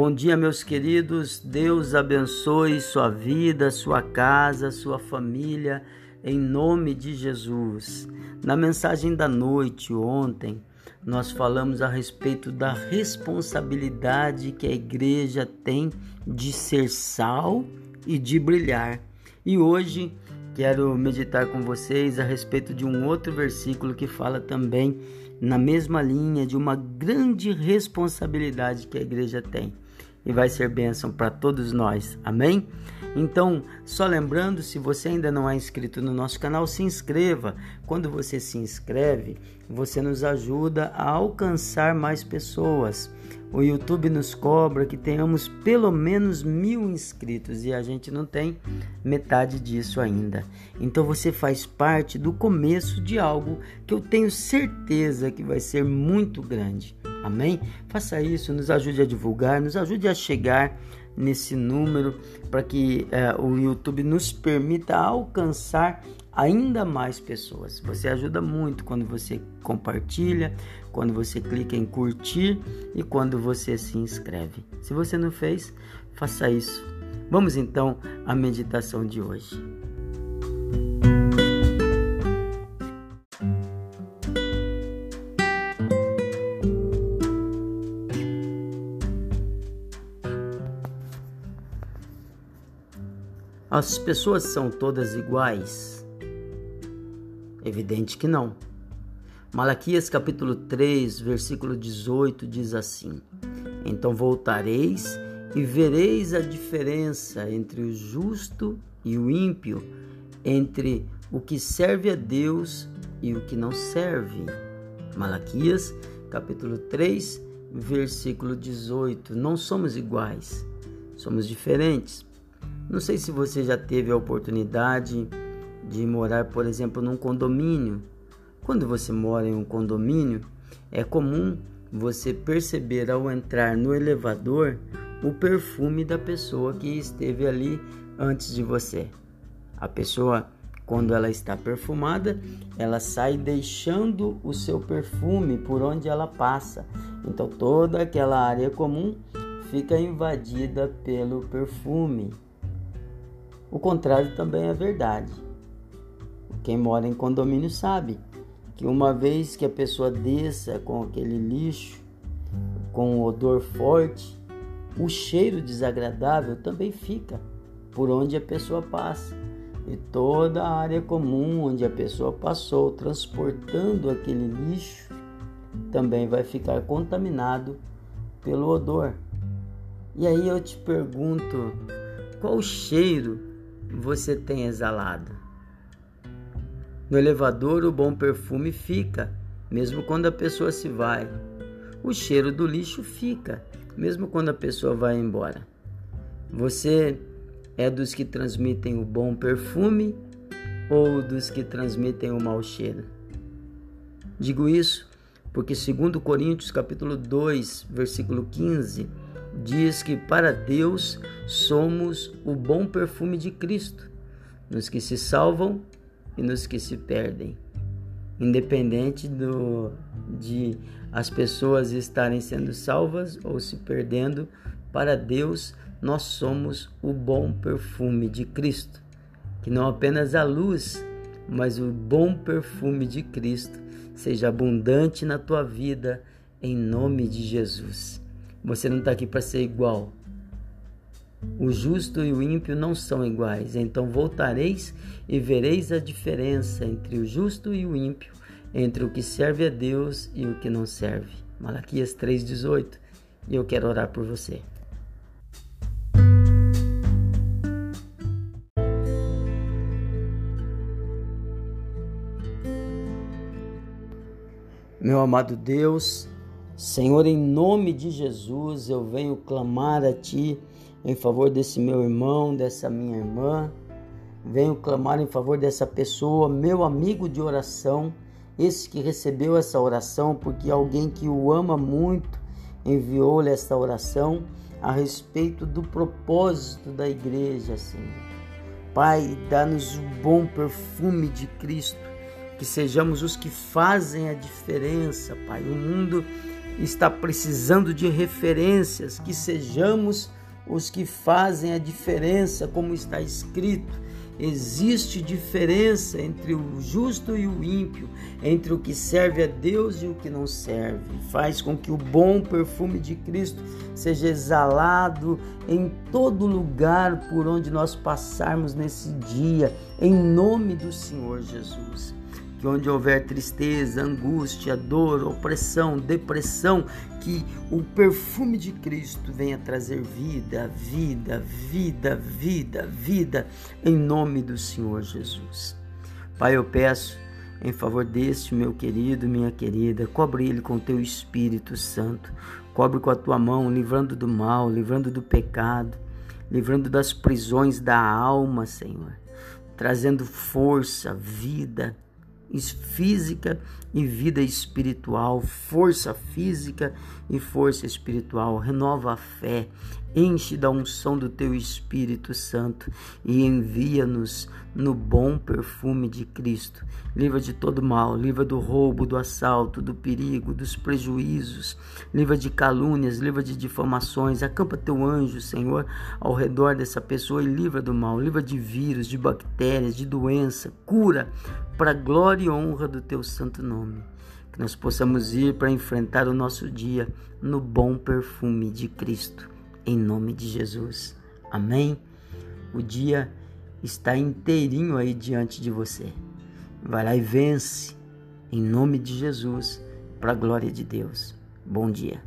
Bom dia, meus queridos. Deus abençoe sua vida, sua casa, sua família, em nome de Jesus. Na mensagem da noite ontem, nós falamos a respeito da responsabilidade que a igreja tem de ser sal e de brilhar. E hoje quero meditar com vocês a respeito de um outro versículo que fala também na mesma linha de uma grande responsabilidade que a igreja tem e vai ser bênção para todos nós. Amém? Então, só lembrando, se você ainda não é inscrito no nosso canal, se inscreva. Quando você se inscreve, você nos ajuda a alcançar mais pessoas. O YouTube nos cobra que tenhamos pelo menos mil inscritos e a gente não tem metade disso ainda. Então você faz parte do começo de algo que eu tenho certeza que vai ser muito grande. Amém? Faça isso, nos ajude a divulgar, nos ajude a chegar nesse número para que é, o YouTube nos permita alcançar ainda mais pessoas. Você ajuda muito quando você compartilha, quando você clica em curtir e quando você se inscreve. Se você não fez, faça isso. Vamos então à meditação de hoje. As pessoas são todas iguais? Evidente que não. Malaquias capítulo 3, versículo 18 diz assim: Então voltareis e vereis a diferença entre o justo e o ímpio, entre o que serve a Deus e o que não serve. Malaquias capítulo 3, versículo 18. Não somos iguais, somos diferentes. Não sei se você já teve a oportunidade de morar, por exemplo, num condomínio. Quando você mora em um condomínio, é comum você perceber ao entrar no elevador o perfume da pessoa que esteve ali antes de você. A pessoa, quando ela está perfumada, ela sai deixando o seu perfume por onde ela passa. Então toda aquela área comum fica invadida pelo perfume. O contrário também é verdade. Quem mora em condomínio sabe que uma vez que a pessoa desça com aquele lixo, com um odor forte, o cheiro desagradável também fica por onde a pessoa passa. E toda a área comum onde a pessoa passou transportando aquele lixo também vai ficar contaminado pelo odor. E aí eu te pergunto, qual o cheiro você tem exalado. No elevador, o bom perfume fica, mesmo quando a pessoa se vai. O cheiro do lixo fica, mesmo quando a pessoa vai embora. Você é dos que transmitem o bom perfume ou dos que transmitem o mau cheiro? Digo isso porque segundo Coríntios capítulo 2, versículo 15, diz que para Deus somos o bom perfume de Cristo, nos que se salvam e nos que se perdem. Independente do, de as pessoas estarem sendo salvas ou se perdendo, para Deus nós somos o bom perfume de Cristo. Que não apenas a luz, mas o bom perfume de Cristo seja abundante na tua vida, em nome de Jesus. Você não está aqui para ser igual. O justo e o ímpio não são iguais, então voltareis e vereis a diferença entre o justo e o ímpio, entre o que serve a Deus e o que não serve. Malaquias 3,18. E eu quero orar por você. Meu amado Deus, Senhor, em nome de Jesus, eu venho clamar a Ti em favor desse meu irmão, dessa minha irmã. Venho clamar em favor dessa pessoa, meu amigo de oração, esse que recebeu essa oração, porque alguém que o ama muito enviou-lhe esta oração a respeito do propósito da igreja, Senhor. Pai, dá-nos o bom perfume de Cristo, que sejamos os que fazem a diferença, Pai. O mundo está precisando de referências, que sejamos os que fazem a diferença, como está escrito. Existe diferença entre o justo e o ímpio, entre o que serve a Deus e o que não serve. Faz com que o bom perfume de Cristo seja exalado em todo lugar por onde nós passarmos nesse dia, em nome do Senhor Jesus que onde houver tristeza, angústia, dor, opressão, depressão, que o perfume de Cristo venha trazer vida, vida, vida, vida, vida, em nome do Senhor Jesus. Pai, eu peço em favor deste meu querido, minha querida, cobre ele com teu Espírito Santo, cobre com a tua mão, livrando do mal, livrando do pecado, livrando das prisões da alma, Senhor, trazendo força, vida, física e vida espiritual, força física e força espiritual. Renova a fé, enche da unção do teu Espírito Santo e envia-nos no bom perfume de Cristo. Livra de todo mal, livra do roubo, do assalto, do perigo, dos prejuízos, livra de calúnias, livra de difamações. Acampa teu anjo, Senhor, ao redor dessa pessoa e livra do mal, livra de vírus, de bactérias, de doença, cura para a glória e honra do teu santo nome. Que nós possamos ir para enfrentar o nosso dia no bom perfume de Cristo, em nome de Jesus. Amém? O dia está inteirinho aí diante de você. Vai lá e vence, em nome de Jesus, para a glória de Deus. Bom dia.